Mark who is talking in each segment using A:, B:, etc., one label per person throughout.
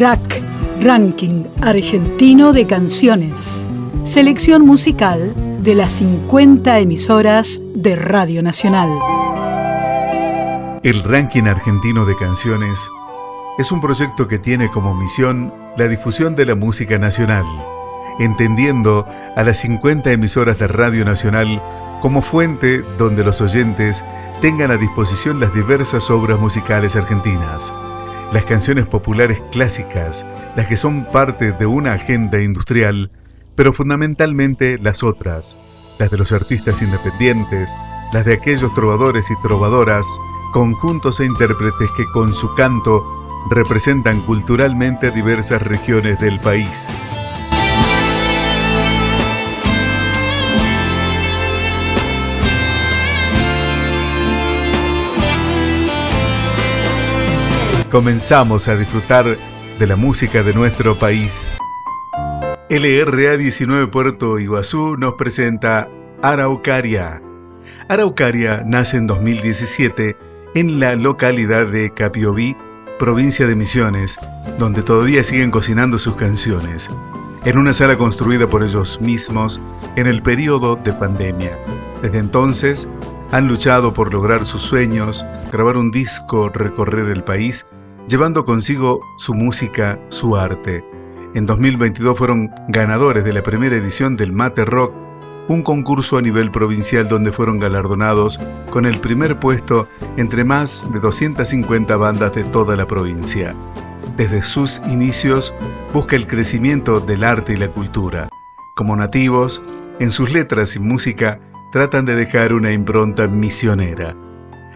A: RAC, Ranking Argentino de Canciones. Selección musical de las 50 emisoras de Radio Nacional.
B: El Ranking Argentino de Canciones es un proyecto que tiene como misión la difusión de la música nacional, entendiendo a las 50 emisoras de Radio Nacional como fuente donde los oyentes tengan a disposición las diversas obras musicales argentinas las canciones populares clásicas, las que son parte de una agenda industrial, pero fundamentalmente las otras, las de los artistas independientes, las de aquellos trovadores y trovadoras, conjuntos e intérpretes que con su canto representan culturalmente diversas regiones del país. Comenzamos a disfrutar de la música de nuestro país. LRA 19 Puerto Iguazú nos presenta Araucaria. Araucaria nace en 2017 en la localidad de Capiobí, provincia de Misiones, donde todavía siguen cocinando sus canciones, en una sala construida por ellos mismos en el periodo de pandemia. Desde entonces han luchado por lograr sus sueños, grabar un disco, recorrer el país llevando consigo su música, su arte. En 2022 fueron ganadores de la primera edición del Mate Rock, un concurso a nivel provincial donde fueron galardonados con el primer puesto entre más de 250 bandas de toda la provincia. Desde sus inicios busca el crecimiento del arte y la cultura. Como nativos, en sus letras y música tratan de dejar una impronta misionera.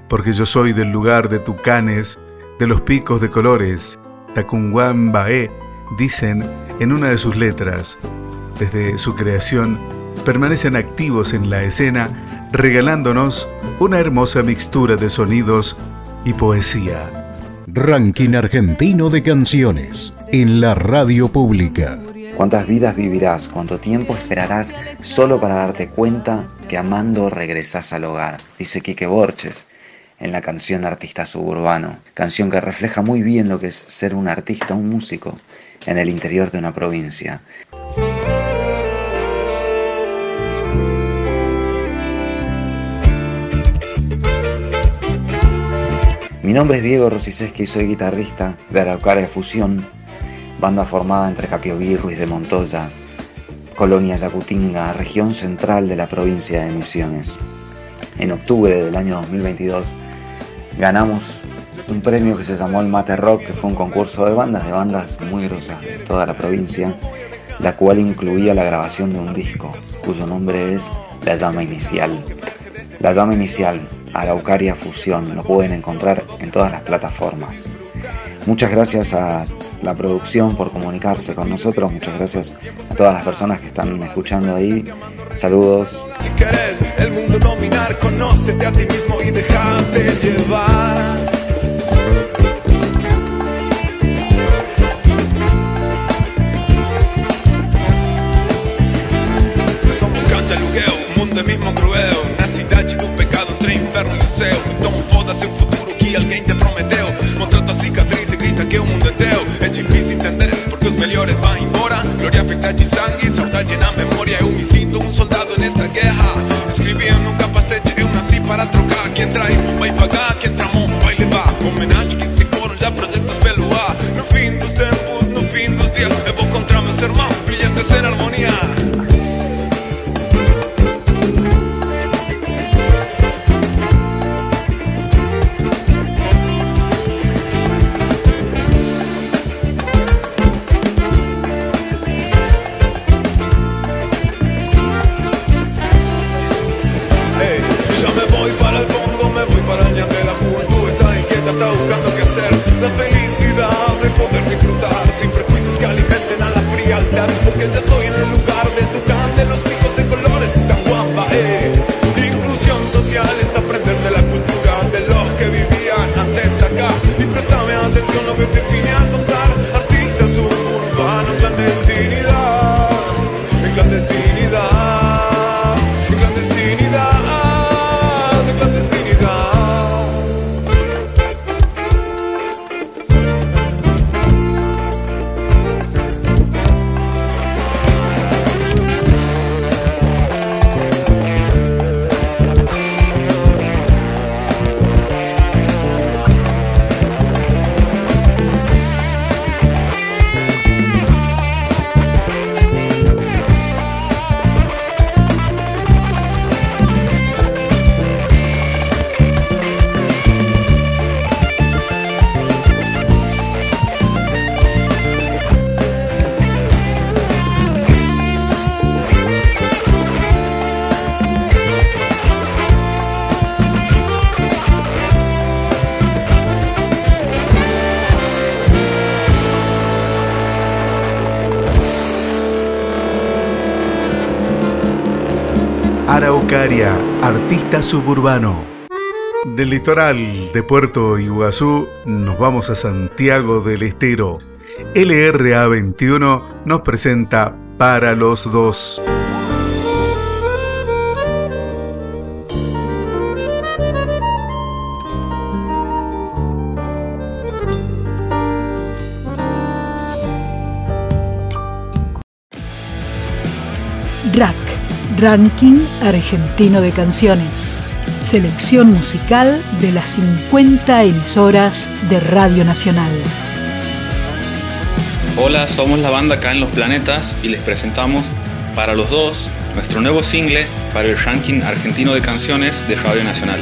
B: Porque yo soy del lugar de Tucanes, de los picos de colores, Tacunguambae, dicen en una de sus letras. Desde su creación, permanecen activos en la escena, regalándonos una hermosa mixtura de sonidos y poesía.
C: Ranking Argentino de Canciones en la radio pública.
D: ¿Cuántas vidas vivirás? ¿Cuánto tiempo esperarás solo para darte cuenta que amando regresas al hogar? Dice Quique Borges en la canción Artista Suburbano, canción que refleja muy bien lo que es ser un artista, un músico en el interior de una provincia. Mi nombre es Diego Rosiceski y soy guitarrista de Araucaria Fusión, banda formada entre Capiobí y de Montoya, colonia Yacutinga, región central de la provincia de Misiones. En octubre del año 2022 ganamos un premio que se llamó el Mate Rock, que fue un concurso de bandas, de bandas muy grosas de toda la provincia, la cual incluía la grabación de un disco, cuyo nombre es La Llama Inicial. La Llama Inicial, Araucaria Fusión, lo pueden encontrar en todas las plataformas. Muchas gracias a la producción por comunicarse con nosotros, muchas gracias a todas las personas que están escuchando ahí. Saludos.
E: Si querés el mundo dominar, conócete a ti mismo y déjate llevar. Grita que o mundo é teu. É difícil entender porque os melhores vão embora. Glória feita de sangue, saudade na memória. Eu me sinto um soldado nesta guerra. Escrevi no capacete, eu nasci para trocar. Quem trai vai pagar, quem tramou vai levar. Homenagem que frialdad. Porque ya estoy en el lugar
B: Araucaria, artista suburbano. Del litoral de Puerto Iguazú nos vamos a Santiago del Estero. LRA 21 nos presenta Para los dos.
A: RAC, Ranking Argentino de Canciones. Selección musical de las 50 emisoras de Radio Nacional.
F: Hola, somos la banda Acá en los Planetas y les presentamos para los dos nuestro nuevo single para el ranking argentino de canciones de Radio Nacional.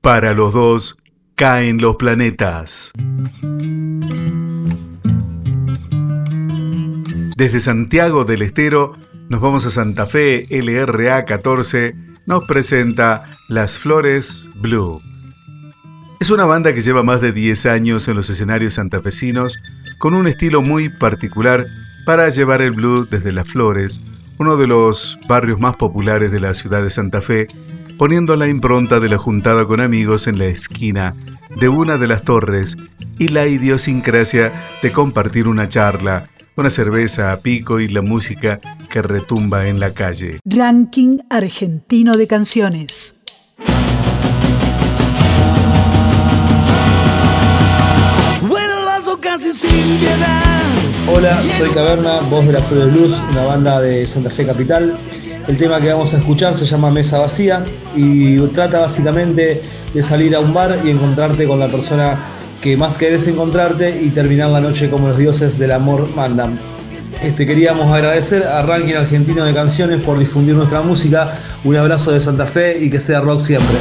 B: Para los dos caen los planetas. Desde Santiago del Estero nos vamos a Santa Fe, LRA 14 nos presenta Las Flores Blue. Es una banda que lleva más de 10 años en los escenarios santafesinos con un estilo muy particular para llevar el blue desde Las Flores, uno de los barrios más populares de la ciudad de Santa Fe, poniendo la impronta de la juntada con amigos en la esquina de una de las torres y la idiosincrasia de compartir una charla, una cerveza a pico y la música que retumba en la calle.
A: Ranking argentino de canciones.
G: Hola, soy Caverna, voz de la Flor de Luz, una banda de Santa Fe Capital. El tema que vamos a escuchar se llama Mesa Vacía y trata básicamente de salir a un bar y encontrarte con la persona que más querés encontrarte y terminar la noche como los dioses del amor mandan. Este, queríamos agradecer a Ranking Argentino de Canciones por difundir nuestra música. Un abrazo de Santa Fe y que sea rock siempre.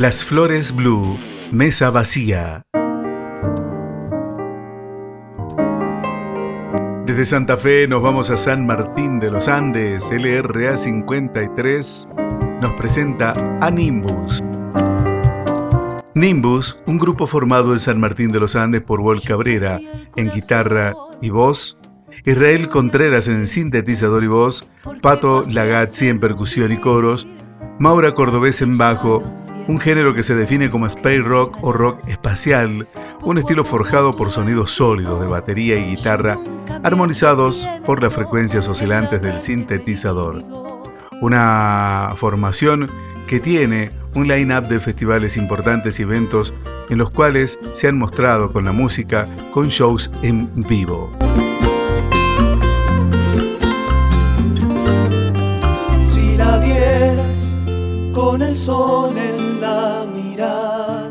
B: Las Flores Blue, Mesa Vacía. Desde Santa Fe nos vamos a San Martín de los Andes. LRA 53 nos presenta a Nimbus. Nimbus, un grupo formado en San Martín de los Andes por Walt Cabrera en guitarra y voz, Israel Contreras en sintetizador y voz, Pato Lagazzi en percusión y coros, Maura Cordobés en bajo, un género que se define como space rock o rock espacial, un estilo forjado por sonidos sólidos de batería y guitarra, armonizados por las frecuencias oscilantes del sintetizador. Una formación que tiene un line-up de festivales importantes y eventos en los cuales se han mostrado con la música con shows en vivo.
H: Con el sol en la mirada.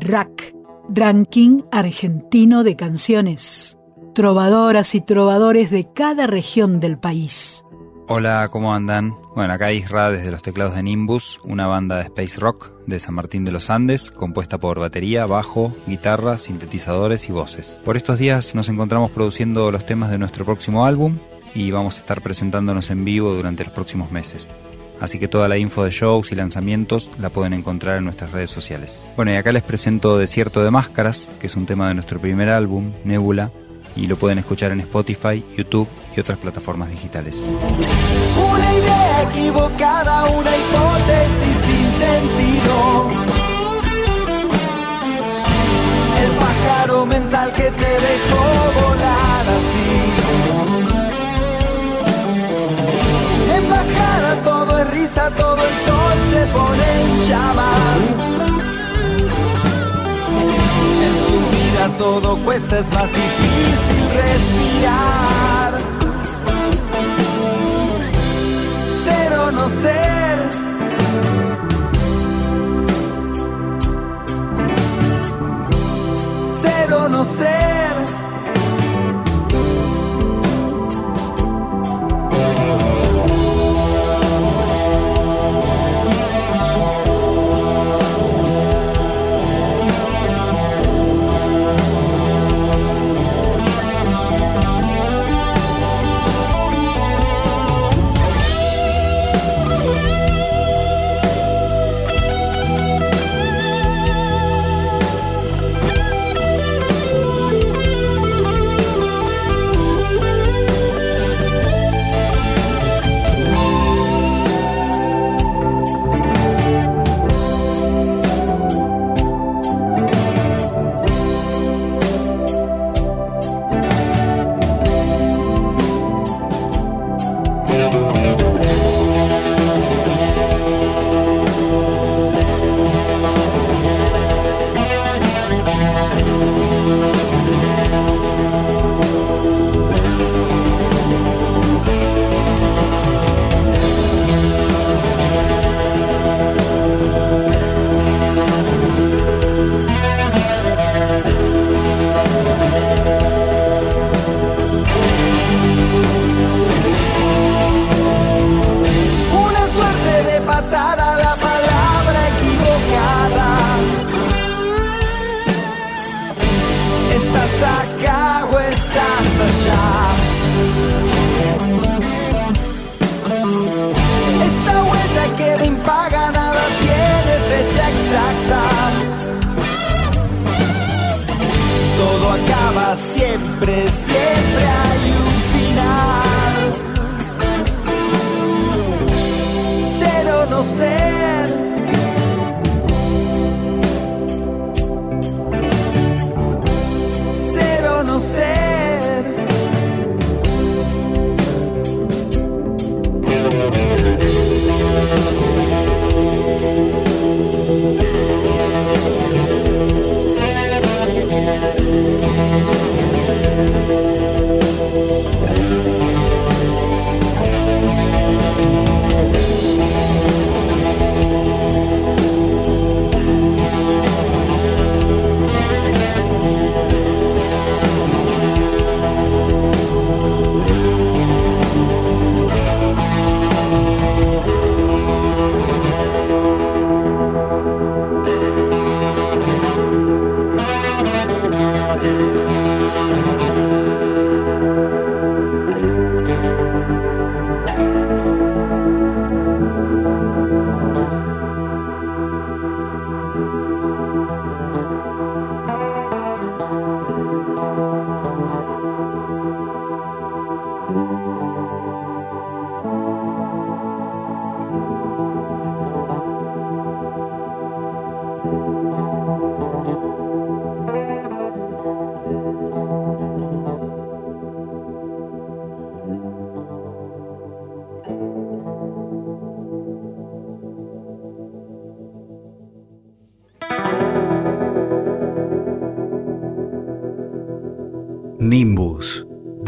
A: RAC, Ranking Argentino de Canciones. Trovadoras y trovadores de cada región del país.
I: Hola, ¿cómo andan? Bueno, acá Isra desde los teclados de Nimbus, una banda de space rock de San Martín de los Andes, compuesta por batería, bajo, guitarra, sintetizadores y voces. Por estos días nos encontramos produciendo los temas de nuestro próximo álbum y vamos a estar presentándonos en vivo durante los próximos meses. Así que toda la info de shows y lanzamientos la pueden encontrar en nuestras redes sociales. Bueno, y acá les presento Desierto de Máscaras, que es un tema de nuestro primer álbum, Nebula, y lo pueden escuchar en Spotify, YouTube y otras plataformas digitales.
H: Una idea equivocada, una hipótesis sin sentido. El pájaro mental que te dejó volar todo cuesta, es más difícil respirar. Ser o no ser.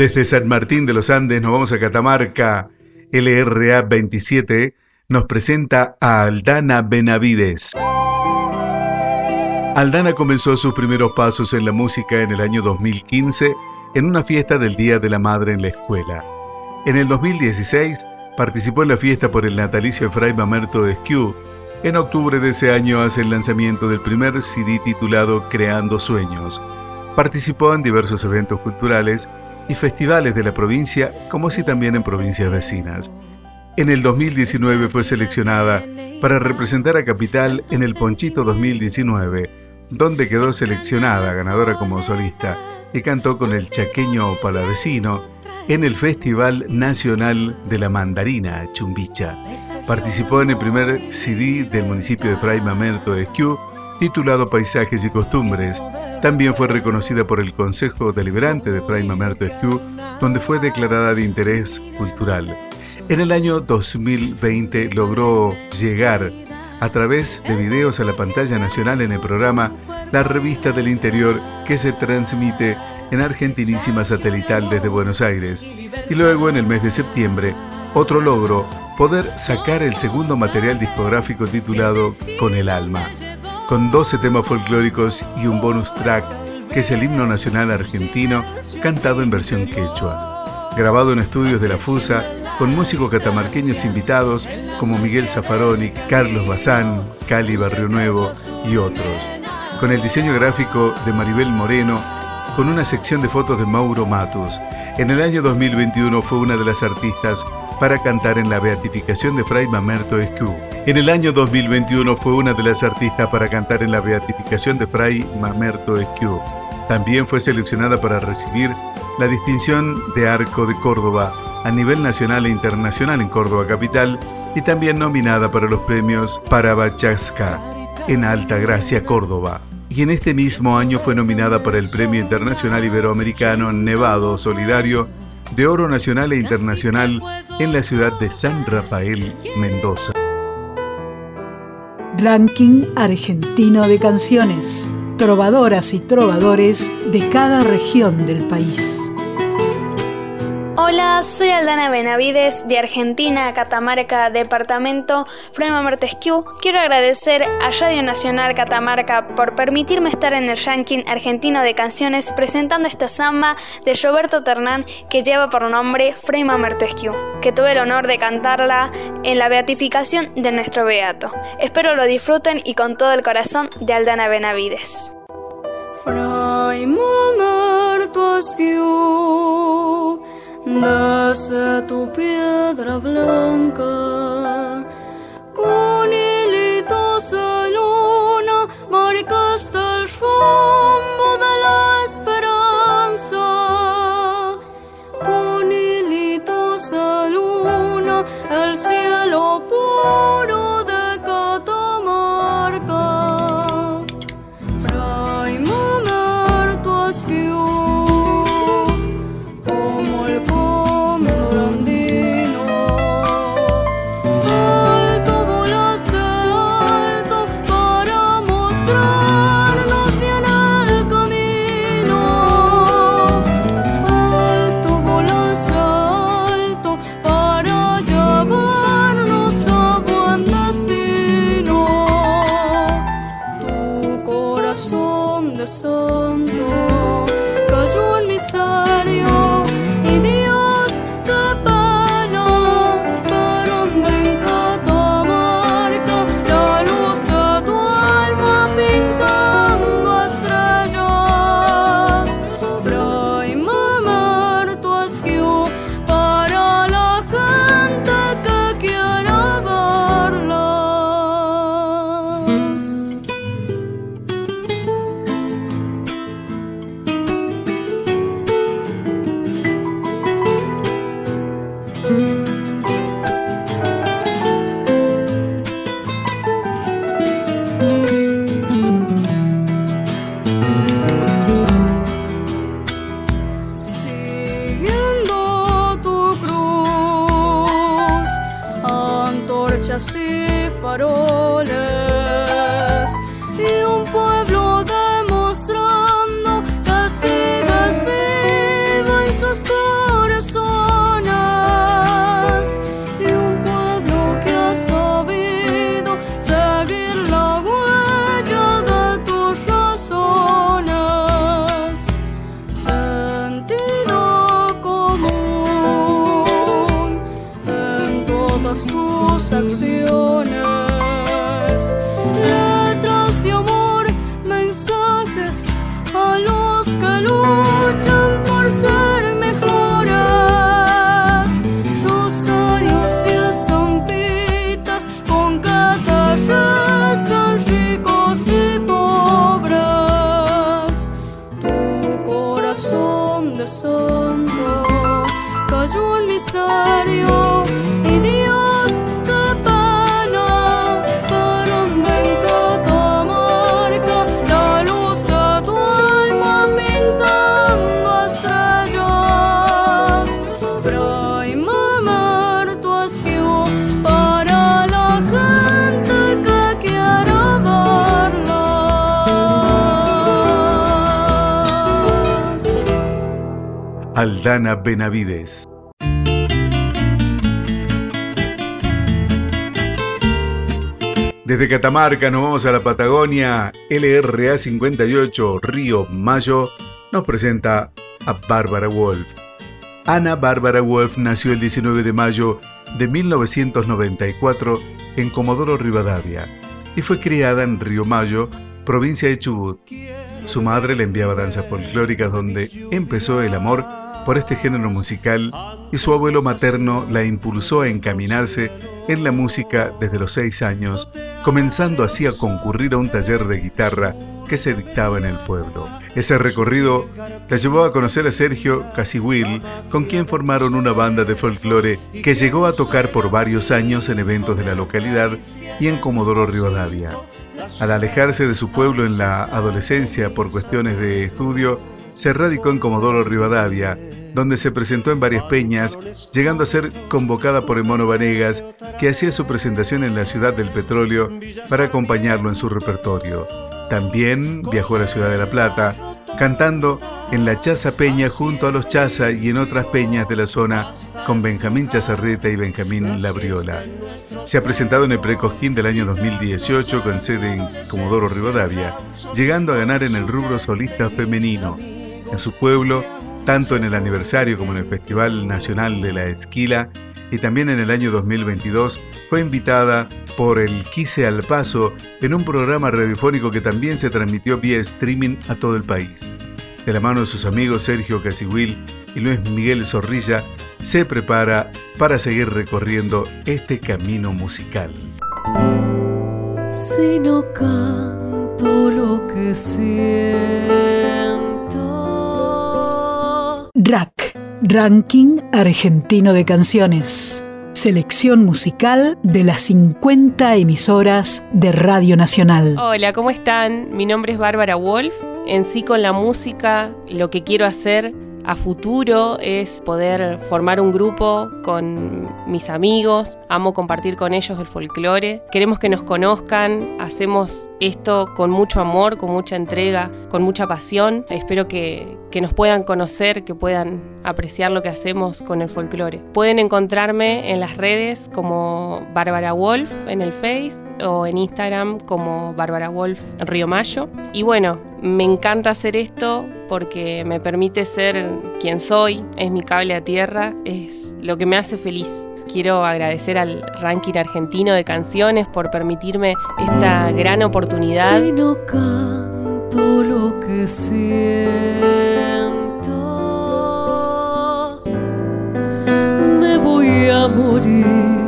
B: Desde San Martín de los Andes nos vamos a Catamarca. LRA 27 nos presenta a Aldana Benavides. Aldana comenzó sus primeros pasos en la música en el año 2015 en una fiesta del Día de la Madre en la escuela. En el 2016 participó en la fiesta por el natalicio de Fray Mamerto de Esquiú. En octubre de ese año hace el lanzamiento del primer CD titulado Creando Sueños. Participó en diversos eventos culturales y festivales de la provincia, como si también en provincias vecinas. En el 2019 fue seleccionada para representar a Capital en el Ponchito 2019, donde quedó seleccionada ganadora como solista y cantó con el chaqueño palavecino en el Festival Nacional de la Mandarina, Chumbicha. Participó en el primer CD del municipio de Fray Mamerto de Esquiú, titulado Paisajes y Costumbres, también fue reconocida por el Consejo Deliberante de Fray Mamerto donde fue declarada de interés cultural. En el año 2020 logró llegar a través de videos a la pantalla nacional en el programa La Revista del Interior que se transmite en Argentinísima Satelital desde Buenos Aires. Y luego en el mes de septiembre, otro logro, poder sacar el segundo material discográfico titulado Con el Alma con 12 temas folclóricos y un bonus track que es el himno nacional argentino cantado en versión quechua. Grabado en estudios de la FUSA con músicos catamarqueños invitados como Miguel Zaffaroni, Carlos Bazán, Cali Barrio Nuevo y otros. Con el diseño gráfico de Maribel Moreno, con una sección de fotos de Mauro Matus. En el año 2021 fue una de las artistas para cantar en la beatificación de Fray Mamerto Escú. En el año 2021 fue una de las artistas para cantar en la beatificación de Fray Mamerto Escú. También fue seleccionada para recibir la distinción de Arco de Córdoba a nivel nacional e internacional en Córdoba Capital y también nominada para los premios Parabachasca en Alta Gracia, Córdoba. Y en este mismo año fue nominada para el Premio Internacional Iberoamericano Nevado Solidario de Oro Nacional e Internacional en la ciudad de San Rafael, Mendoza.
A: Ranking argentino de canciones. Trovadoras y trovadores de cada región del país.
J: Hola, soy Aldana Benavides de Argentina, Catamarca, departamento Frema Martesquieu. Quiero agradecer a Radio Nacional Catamarca por permitirme estar en el ranking argentino de canciones presentando esta samba de Roberto Ternán que lleva por nombre Frema Martesquieu, que tuve el honor de cantarla en la beatificación de nuestro beato. Espero lo disfruten y con todo el corazón de Aldana Benavides.
K: Nace tu piedra blanca, con hilitos de luna marcaste el rumbo de la esperanza. Con hilitos de luna, el cielo
B: puro. Benavides. Desde Catamarca nos vamos a la Patagonia. LRA 58 Río Mayo nos presenta a Bárbara Wolf. Ana Bárbara Wolf nació el 19 de mayo de 1994 en Comodoro Rivadavia y fue criada en Río Mayo, provincia de Chubut. Su madre le enviaba danzas folclóricas donde empezó el amor por este género musical y su abuelo materno la impulsó a encaminarse en la música desde los seis años, comenzando así a concurrir a un taller de guitarra que se dictaba en el pueblo. Ese recorrido la llevó a conocer a Sergio Casihuil, con quien formaron una banda de folclore que llegó a tocar por varios años en eventos de la localidad y en Comodoro Rivadavia. Al alejarse de su pueblo en la adolescencia por cuestiones de estudio, se radicó en Comodoro Rivadavia, donde se presentó en varias peñas, llegando a ser convocada por el Vanegas, que hacía su presentación en la ciudad del petróleo para acompañarlo en su repertorio. También viajó a la ciudad de La Plata, cantando en la Chaza Peña junto a los Chaza y en otras peñas de la zona con Benjamín Chazarreta y Benjamín Labriola. Se ha presentado en el Precojín del año 2018 con sede en Comodoro Rivadavia, llegando a ganar en el rubro solista femenino. En su pueblo, tanto en el aniversario como en el Festival Nacional de la Esquila, y también en el año 2022 fue invitada por el Quise al Paso en un programa radiofónico que también se transmitió vía streaming a todo el país. De la mano de sus amigos Sergio Casihuil y Luis Miguel Zorrilla, se prepara para seguir recorriendo este camino musical.
K: Si no canto lo que siento.
A: RAC, Ranking Argentino de Canciones. Selección musical de las 50 emisoras de Radio Nacional.
L: Hola, ¿cómo están? Mi nombre es Bárbara Wolf. En sí con la música lo que quiero hacer a futuro es poder formar un grupo con mis amigos. Amo compartir con ellos el folclore. Queremos que nos conozcan. Hacemos esto con mucho amor, con mucha entrega, con mucha pasión. Espero que, que nos puedan conocer, que puedan apreciar lo que hacemos con el folclore. Pueden encontrarme en las redes como Bárbara Wolf en el Face o en Instagram como Bárbara Wolf Río Mayo. Y bueno, me encanta hacer esto porque me permite ser quien soy, es mi cable a tierra, es lo que me hace feliz. Quiero agradecer al ranking argentino de canciones por permitirme esta gran oportunidad.
K: Si no canto lo que siento, me voy a morir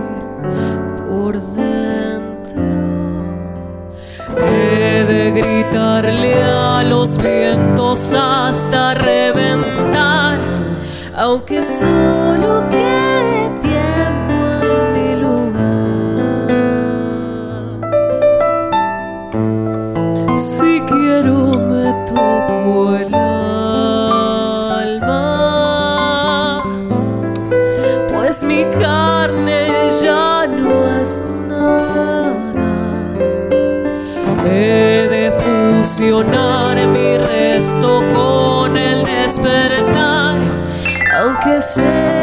K: gritarle a los vientos hasta reventar, aunque solo quede aunque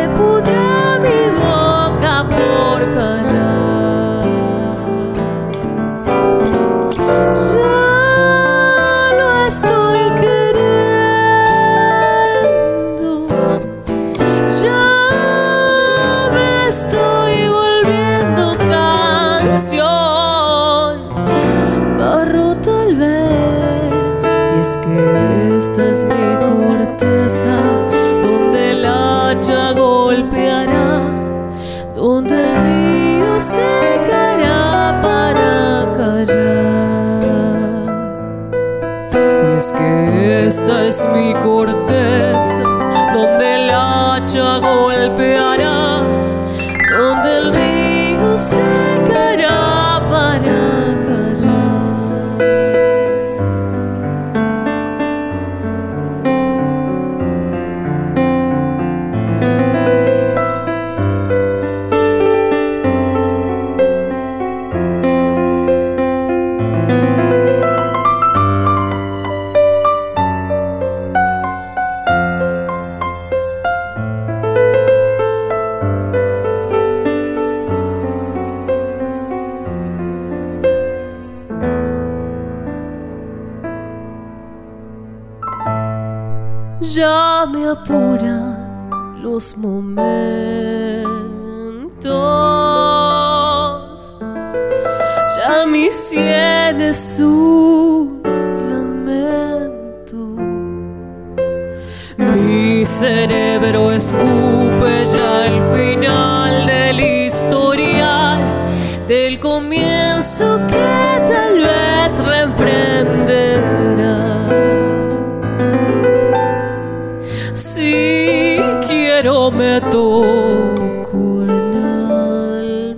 K: Quiero me toco el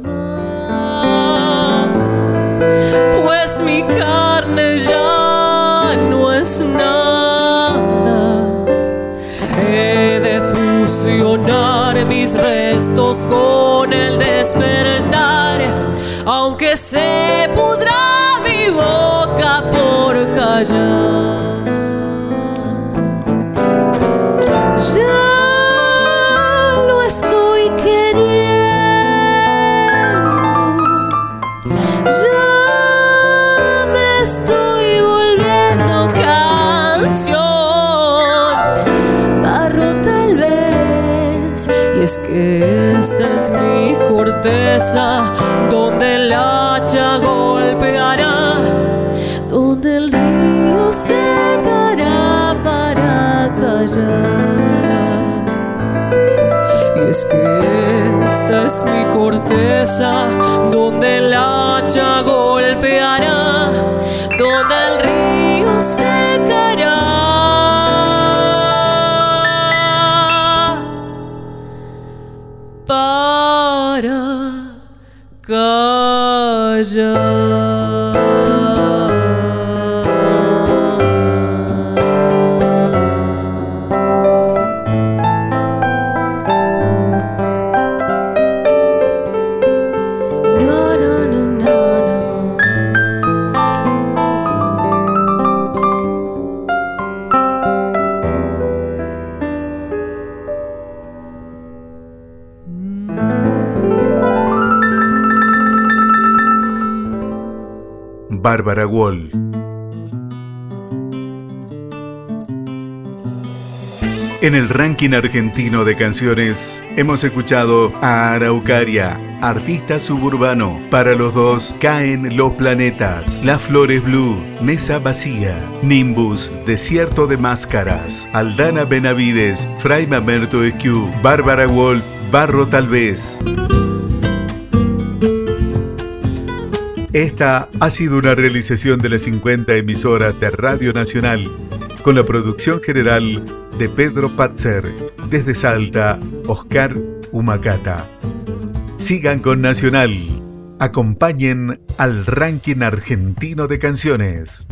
K: alma, pues mi carne ya no es nada. He de fusionar mis restos con el despertar, aunque se pudra mi boca por callar. Donde el hacha golpeará, donde el río secará para callar. Y es que esta es mi corteza, donde el hacha golpeará,
B: ranking argentino de canciones hemos escuchado a Araucaria, artista suburbano. Para los dos caen los planetas, Las Flores Blue, Mesa Vacía, Nimbus, Desierto de Máscaras, Aldana Benavides, Fray Mamerto Esquiu, Bárbara Wolf, Barro Tal vez. Esta ha sido una realización de las 50 emisoras de Radio Nacional con la producción general de Pedro Patzer, desde Salta, Oscar Humacata. Sigan con Nacional. Acompañen al ranking argentino de canciones.